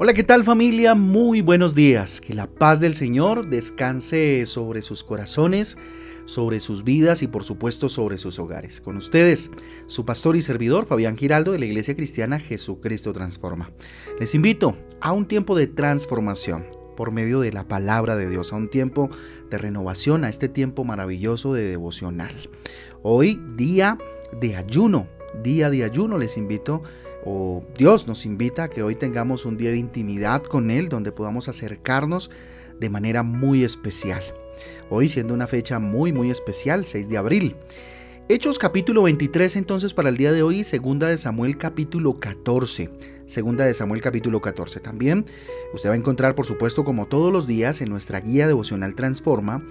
Hola, ¿qué tal familia? Muy buenos días. Que la paz del Señor descanse sobre sus corazones, sobre sus vidas y por supuesto sobre sus hogares. Con ustedes, su pastor y servidor Fabián Giraldo de la Iglesia Cristiana Jesucristo Transforma. Les invito a un tiempo de transformación por medio de la palabra de Dios, a un tiempo de renovación, a este tiempo maravilloso de devocional. Hoy día de ayuno, día de ayuno les invito o Dios nos invita a que hoy tengamos un día de intimidad con Él donde podamos acercarnos de manera muy especial. Hoy siendo una fecha muy muy especial, 6 de abril. Hechos capítulo 23 entonces para el día de hoy, segunda de Samuel capítulo 14. Segunda de Samuel capítulo 14. También usted va a encontrar por supuesto como todos los días en nuestra guía devocional Transforma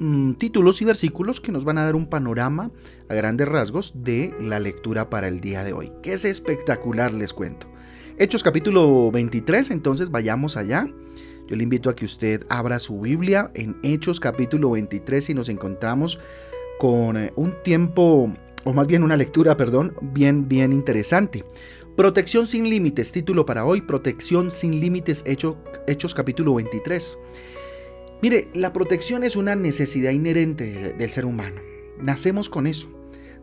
Mm, títulos y versículos que nos van a dar un panorama a grandes rasgos de la lectura para el día de hoy, que es espectacular, les cuento. Hechos capítulo 23, entonces vayamos allá. Yo le invito a que usted abra su Biblia en Hechos capítulo 23 y nos encontramos con eh, un tiempo, o más bien una lectura, perdón, bien, bien interesante. Protección sin límites, título para hoy, Protección sin límites, Hechos, Hechos capítulo 23. Mire, la protección es una necesidad inherente del ser humano. Nacemos con eso.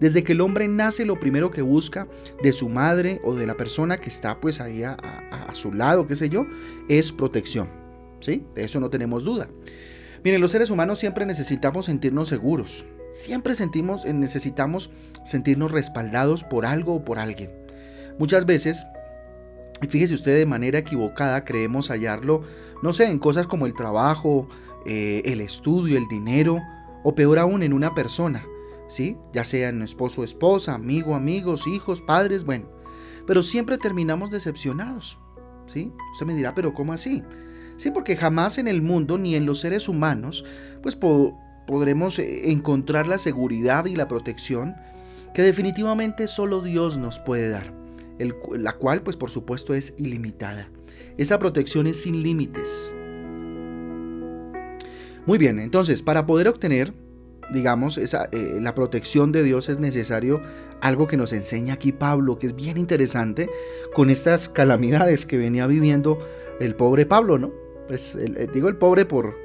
Desde que el hombre nace, lo primero que busca de su madre o de la persona que está pues ahí a, su lado, qué sé yo, es protección. ¿Sí? De eso no tenemos duda. Miren, los seres humanos siempre necesitamos sentirnos seguros. Siempre sentimos, necesitamos sentirnos respaldados por algo o por alguien. Muchas veces fíjese usted, de manera equivocada creemos hallarlo, no sé, en cosas como el trabajo, eh, el estudio, el dinero, o peor aún en una persona, ¿sí? Ya sea en esposo esposa, amigo, amigos, hijos, padres, bueno. Pero siempre terminamos decepcionados, ¿sí? Usted me dirá, pero ¿cómo así? Sí, porque jamás en el mundo ni en los seres humanos, pues podremos eh, encontrar la seguridad y la protección que definitivamente solo Dios nos puede dar, la cual pues por supuesto es ilimitada. Esa protección es sin límites, muy bien, entonces para poder obtener, digamos, esa, eh, la protección de Dios es necesario algo que nos enseña aquí Pablo, que es bien interesante, con estas calamidades que venía viviendo el pobre Pablo, ¿no? Pues eh, digo el pobre por,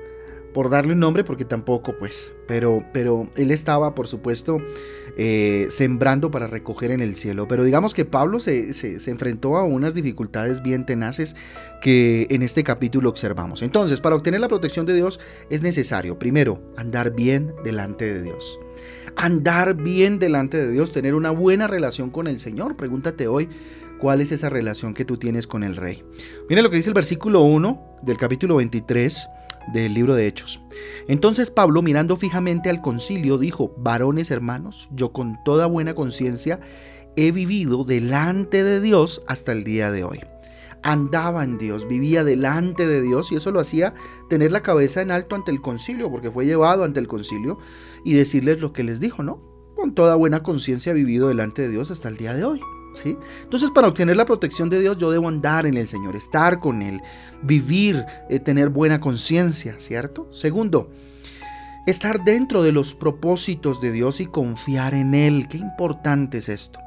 por darle un nombre, porque tampoco, pues, pero, pero él estaba, por supuesto, eh, sembrando para recoger en el cielo. Pero digamos que Pablo se, se, enfrentó a unas dificultades bien tenaces que en este capítulo observamos. Entonces, para obtener la protección de Dios es necesario, primero, andar bien delante de Dios. Andar bien delante de Dios, tener una buena relación con el Señor. Pregúntate hoy, ¿Cuál es esa relación que tú tienes con el rey? Mira lo que dice el versículo 1 del capítulo 23 del libro de Hechos. Entonces Pablo, mirando fijamente al concilio, dijo, varones hermanos, yo con toda buena conciencia he vivido delante de Dios hasta el día de hoy. Andaba en Dios, vivía delante de Dios y eso lo hacía tener la cabeza en alto ante el concilio, porque fue llevado ante el concilio y decirles lo que les dijo, ¿no? Con toda buena conciencia he vivido delante de Dios hasta el día de hoy. Entonces, para obtener la protección de Dios, yo debo andar en el Señor, estar con Él, vivir, eh, tener buena conciencia, ¿cierto? Segundo, estar dentro de los propósitos de Dios y confiar en Él. Qué importante es esto.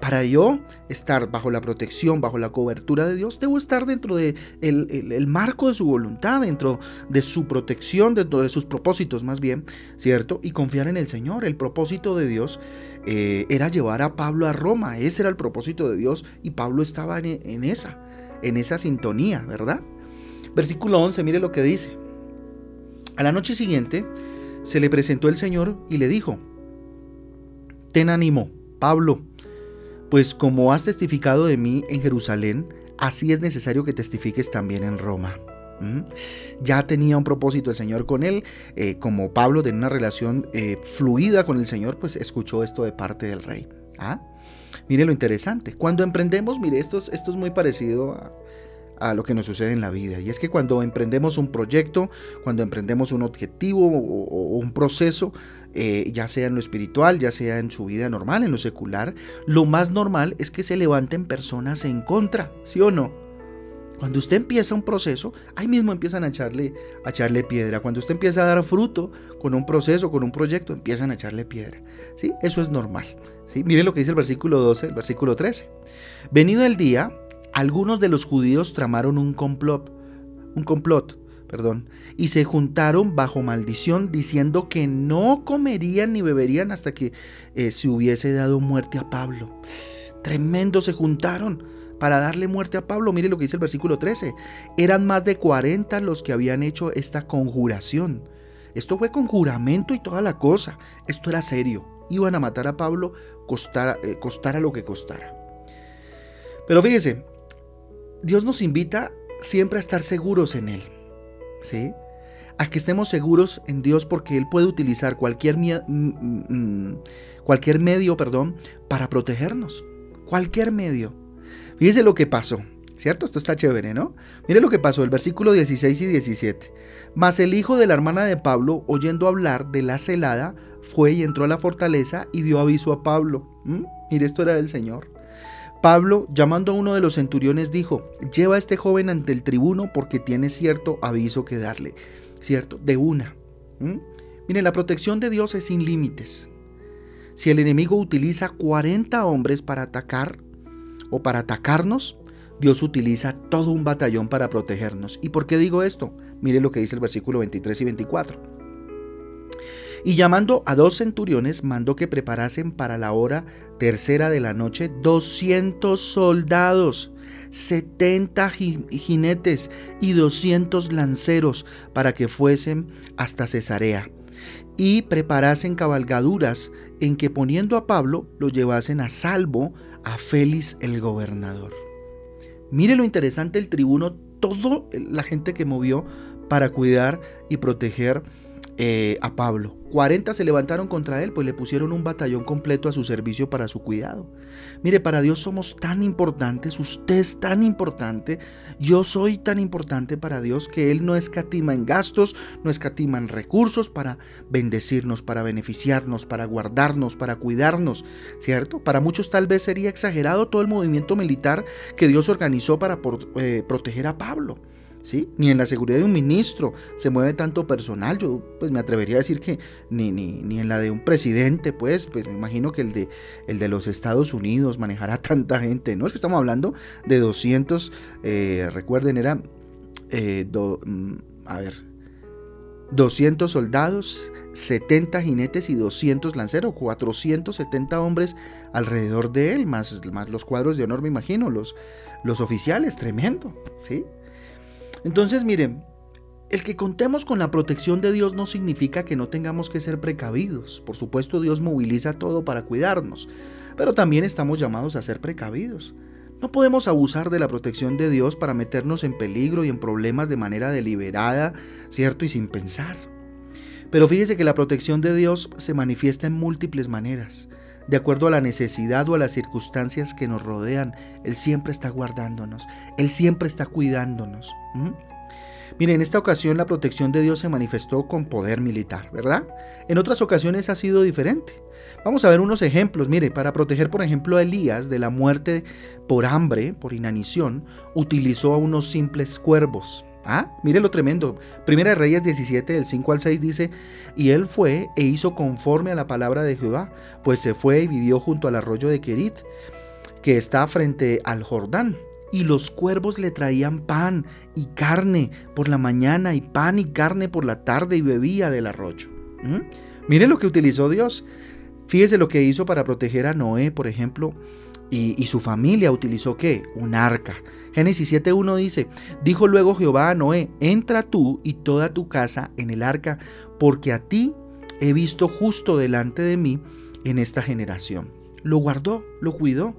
Para yo estar bajo la protección, bajo la cobertura de Dios, debo estar dentro del de el, marco de su voluntad, dentro de su protección, dentro de sus propósitos más bien, ¿cierto? Y confiar en el Señor. El propósito de Dios eh, era llevar a Pablo a Roma, ese era el propósito de Dios y Pablo estaba en, en esa, en esa sintonía, ¿verdad? Versículo 11, mire lo que dice. A la noche siguiente se le presentó el Señor y le dijo, ten ánimo, Pablo, pues como has testificado de mí en Jerusalén, así es necesario que testifiques también en Roma. Ya tenía un propósito el Señor con él, eh, como Pablo tenía una relación eh, fluida con el Señor, pues escuchó esto de parte del rey. ¿Ah? Mire lo interesante, cuando emprendemos, mire, esto esto es muy parecido a, a lo que nos sucede en la vida. Y es que cuando emprendemos un proyecto, cuando emprendemos un objetivo o, un proceso, eh, ya sea en lo espiritual, ya sea en su vida normal, en lo secular, lo más normal es que se levanten personas en contra, ¿sí o no? Cuando usted empieza un proceso, ahí mismo empiezan a echarle, a echarle piedra. Cuando usted empieza a dar fruto con un proceso, con un proyecto, empiezan a echarle piedra. ¿Sí? Eso es normal. ¿sí? Mire lo que dice el versículo 12, el versículo 13. Venido el día, algunos de los judíos tramaron un complot, un complot, perdón, y se juntaron bajo maldición diciendo que no comerían ni beberían hasta que eh, se hubiese dado muerte a Pablo. Tremendo se juntaron para darle muerte a Pablo. Mire lo que dice el versículo 13. Eran más de 40 los que habían hecho esta conjuración. Esto fue con juramento y toda la cosa. Esto era serio. Iban a matar a Pablo costara, eh, costara lo que costara. Pero fíjese, Dios nos invita siempre a estar seguros en Él. ¿Sí? A que estemos seguros en Dios porque Él puede utilizar cualquier, cualquier medio perdón, para protegernos. Cualquier medio. Fíjese lo que pasó. ¿Cierto? Esto está chévere, ¿no? Mire lo que pasó, el versículo 16 y 17. Mas el hijo de la hermana de Pablo, oyendo hablar de la celada, fue y entró a la fortaleza y dio aviso a Pablo. Mire, esto era del Señor. Pablo, llamando a uno de los centuriones, dijo, lleva a este joven ante el tribuno porque tiene cierto aviso que darle. ¿Cierto? De una. ¿Mm? Mire, la protección de Dios es sin límites. Si el enemigo utiliza 40 hombres para atacar o para atacarnos, Dios utiliza todo un batallón para protegernos. ¿Y por qué digo esto? Mire lo que dice el versículo 23 y 24. Y llamando a dos centuriones, mandó que preparasen para la hora tercera de la noche 200 soldados, 70 jinetes y 200 lanceros para que fuesen hasta Cesarea. Y preparasen cabalgaduras en que poniendo a Pablo lo llevasen a salvo a Félix el gobernador. Mire lo interesante el tribuno, toda la gente que movió para cuidar y proteger eh, a Pablo. 40 se levantaron contra él, pues le pusieron un batallón completo a su servicio para su cuidado. Mire, para Dios somos tan importantes, usted es tan importante, yo soy tan importante para Dios que Él no escatima en gastos, no escatima en recursos para bendecirnos, para beneficiarnos, para guardarnos, para cuidarnos, ¿cierto? Para muchos tal vez sería exagerado todo el movimiento militar que Dios organizó para eh, proteger a Pablo. Ni en la seguridad de un ministro se mueve tanto personal. Yo pues me atrevería a decir que ni, ni, ni en la de un presidente, pues, pues me imagino que el de, el de los Estados Unidos manejará tanta gente. No es que estamos hablando de 200, eh, recuerden, era, eh, mm, a ver, 200 soldados, 70 jinetes y 200 lanceros, 470 hombres alrededor de él, más, más los cuadros de honor, me imagino, los, los oficiales, tremendo, ¿sí? Entonces, miren, el que contemos con la protección de Dios no significa que no tengamos que ser precavidos. Por supuesto, Dios moviliza todo para cuidarnos, pero también estamos llamados a ser precavidos. No podemos abusar de la protección de Dios para meternos en peligro y en problemas de manera deliberada, ¿cierto? Y sin pensar. Pero fíjese que la protección de Dios se manifiesta en múltiples maneras. De acuerdo a la necesidad o a las circunstancias que nos rodean, Él siempre está guardándonos, Él siempre está cuidándonos. Mire, en esta ocasión la protección de Dios se manifestó con poder militar, ¿verdad? En otras ocasiones ha sido diferente. Vamos a ver unos ejemplos. Mire, para proteger, por ejemplo, a Elías de la muerte por hambre, por inanición, utilizó a unos simples cuervos. Ah, mire lo tremendo. Primera de Reyes 17, del 5 al 6 dice, y él fue e hizo conforme a la palabra de Jehová, pues se fue y vivió junto al arroyo de Kerit, que está frente al Jordán. Y los cuervos le traían pan y carne por la mañana y pan y carne por la tarde y bebía del arroyo. ¿Mm? Mire lo que utilizó Dios. Fíjese lo que hizo para proteger a Noé, por ejemplo, y, su familia. ¿Utilizó qué? Un arca. Génesis 7.1 dice, dijo luego Jehová a Noé, entra tú y toda tu casa en el arca, porque a ti he visto justo delante de mí en esta generación. Lo guardó, lo cuidó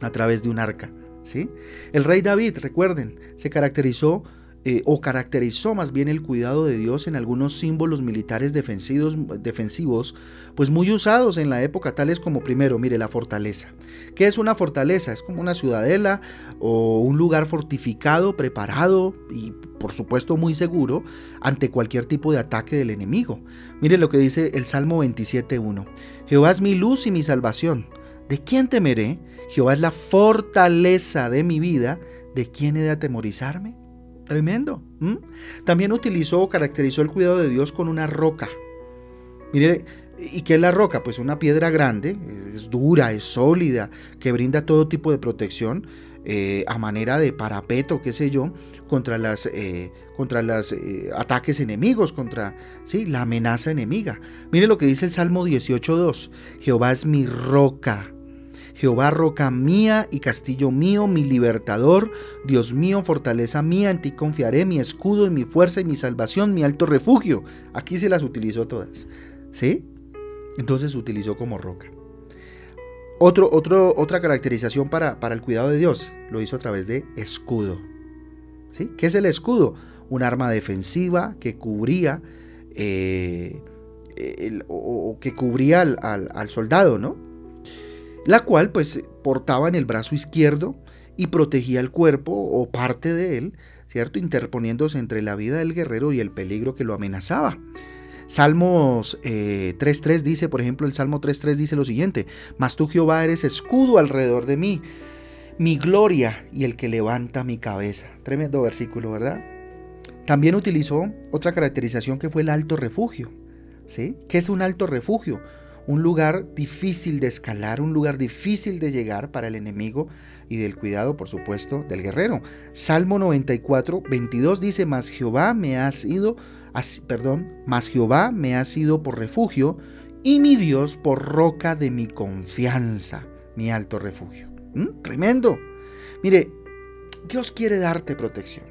a través de un arca. ¿sí? El rey David, recuerden, se caracterizó eh, o caracterizó más bien el cuidado de Dios en algunos símbolos militares defensivos, defensivos, pues muy usados en la época, tales como primero, mire, la fortaleza. ¿Qué es una fortaleza? Es como una ciudadela o un lugar fortificado, preparado y por supuesto muy seguro ante cualquier tipo de ataque del enemigo. Mire lo que dice el Salmo 27.1. Jehová es mi luz y mi salvación. ¿De quién temeré? Jehová es la fortaleza de mi vida. ¿De quién he de atemorizarme? Tremendo. También utilizó o caracterizó el cuidado de Dios con una roca. Mire, ¿y qué es la roca? Pues una piedra grande, es dura, es sólida, que brinda todo tipo de protección. eh, a manera de parapeto, qué sé yo, contra las, eh, contra los eh, ataques enemigos, contra ¿sí? la amenaza enemiga. Mire lo que dice el Salmo 18.2. Jehová es mi roca. Jehová roca mía y castillo mío, mi libertador, Dios mío, fortaleza mía, en ti confiaré, mi escudo y mi fuerza y mi salvación, mi alto refugio. Aquí se las utilizó todas. ¿Sí? Entonces se utilizó como roca. Otro, otro, otra caracterización para, para, el cuidado de Dios lo hizo a través de escudo. ¿Sí? ¿Qué es el escudo? Un arma defensiva que cubría eh, o, que cubría al, al, soldado, ¿no? La cual pues portaba en el brazo izquierdo y protegía el cuerpo o parte de él, ¿cierto? Interponiéndose entre la vida del guerrero y el peligro que lo amenazaba. Salmos 3.3 eh, dice, por ejemplo, el Salmo 3.3 dice lo siguiente, Mas tú Jehová eres escudo alrededor de mí, mi gloria y el que levanta mi cabeza. Tremendo versículo, ¿verdad? También utilizó otra caracterización que fue el alto refugio. ¿Sí? ¿Qué es un alto refugio? Un lugar difícil de escalar, un lugar difícil de llegar para el enemigo y del cuidado, por supuesto, del guerrero. Salmo 94, 22 dice, Mas Jehová me ha sido perdón, mas Jehová me ha sido por refugio y mi Dios por roca de mi confianza, mi alto refugio. ¿Mm? Tremendo. Mire, Dios quiere darte protección.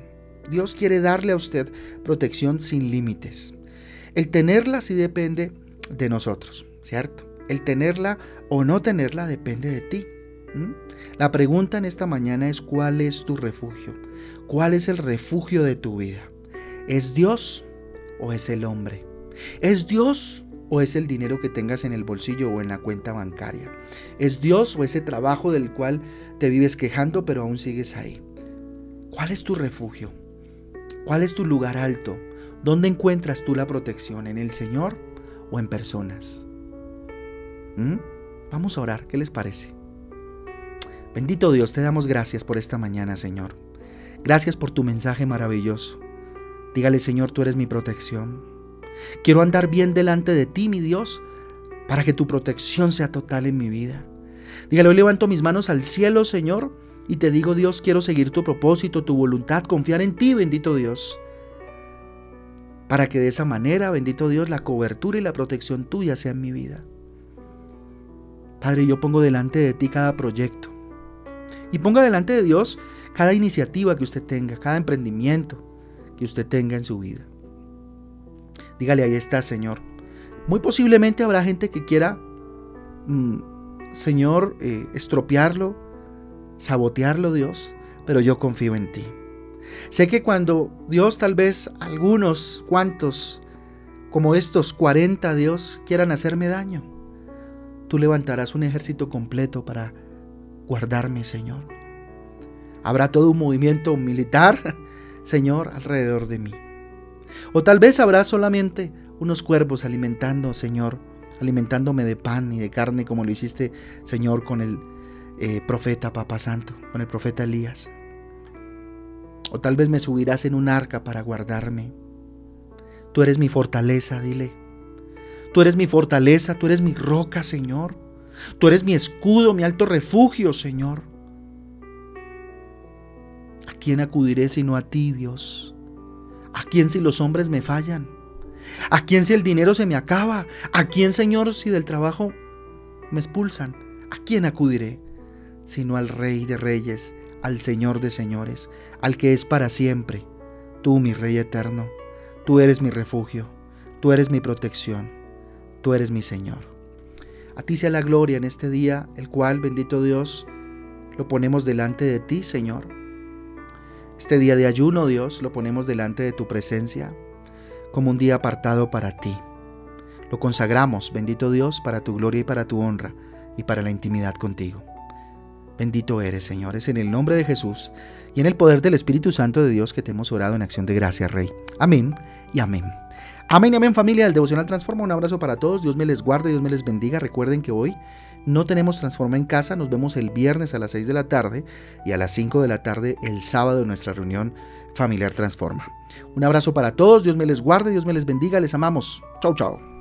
Dios quiere darle a usted protección sin límites. El tenerla sí depende de nosotros, ¿cierto? El tenerla o no tenerla depende de ti. La pregunta en esta mañana es ¿cuál es tu refugio? ¿Cuál es el refugio de tu vida? ¿Es Dios o es el hombre? ¿Es Dios o es el dinero que tengas en el bolsillo o en la cuenta bancaria? ¿Es Dios o ese trabajo del cual te vives quejando pero aún sigues ahí? ¿Cuál es tu refugio? ¿Cuál es tu lugar alto? ¿Dónde encuentras tú la protección? ¿En el Señor o en personas? ¿Mm? Vamos a orar, ¿qué les parece? Bendito Dios, te damos gracias por esta mañana, Señor. Gracias por tu mensaje maravilloso. Dígale, Señor, tú eres mi protección. Quiero andar bien delante de ti, mi Dios, para que tu protección sea total en mi vida. Dígale, hoy levanto mis manos al cielo, Señor, y te digo, Dios, quiero seguir tu propósito, tu voluntad, confiar en ti, bendito Dios. Para que de esa manera, bendito Dios, la cobertura y la protección tuya sea en mi vida. Padre, yo pongo delante de ti cada proyecto. Y ponga delante de Dios cada iniciativa que usted tenga, cada emprendimiento, que usted tenga en su vida. Dígale, ahí está, Señor. Muy posiblemente habrá gente que quiera, mm, Señor, eh, estropearlo, sabotearlo, Dios, pero yo confío en ti. Sé que cuando Dios tal vez algunos cuantos, como estos 40 Dios, quieran hacerme daño, tú levantarás un ejército completo para guardarme, Señor. Habrá todo un movimiento militar Señor, alrededor de mí. O tal vez habrá solamente unos cuervos alimentando, Señor, alimentándome de pan y de carne como lo hiciste, Señor, con el eh, profeta Papa Santo, con el profeta Elías. O tal vez me subirás en un arca para guardarme. Tú eres mi fortaleza, dile. Tú eres mi fortaleza, tú eres mi roca, Señor. Tú eres mi escudo, mi alto refugio, Señor. ¿A quién acudiré sino a ti, Dios? ¿A quién si los hombres me fallan? ¿A quién si el dinero se me acaba? ¿A quién, Señor, si del trabajo me expulsan? ¿A quién acudiré? Sino al Rey de Reyes, al Señor de Señores, al que es para siempre. Tú, mi Rey eterno, tú eres mi refugio, tú eres mi protección, tú eres mi Señor. A ti sea la gloria en este día, el cual, bendito Dios, lo ponemos delante de ti, Señor este día de ayuno, Dios, lo ponemos delante de tu presencia como un día apartado para ti. Lo consagramos, bendito Dios, para tu gloria y para tu honra y para la intimidad contigo. Bendito eres, Señor, es en el nombre de Jesús y en el poder del Espíritu Santo de Dios que te hemos orado en acción de gracia, Rey. Amén y amén. Amén amén familia del Devocional Transforma. Un abrazo para todos. Dios me les guarde, Dios me les bendiga. Recuerden que hoy no tenemos Transforma en casa. Nos vemos el viernes a las 6 de la tarde y a las 5 de la tarde el sábado en nuestra reunión familiar Transforma. Un abrazo para todos. Dios me les guarde, Dios me les bendiga. Les amamos. Chau, chau.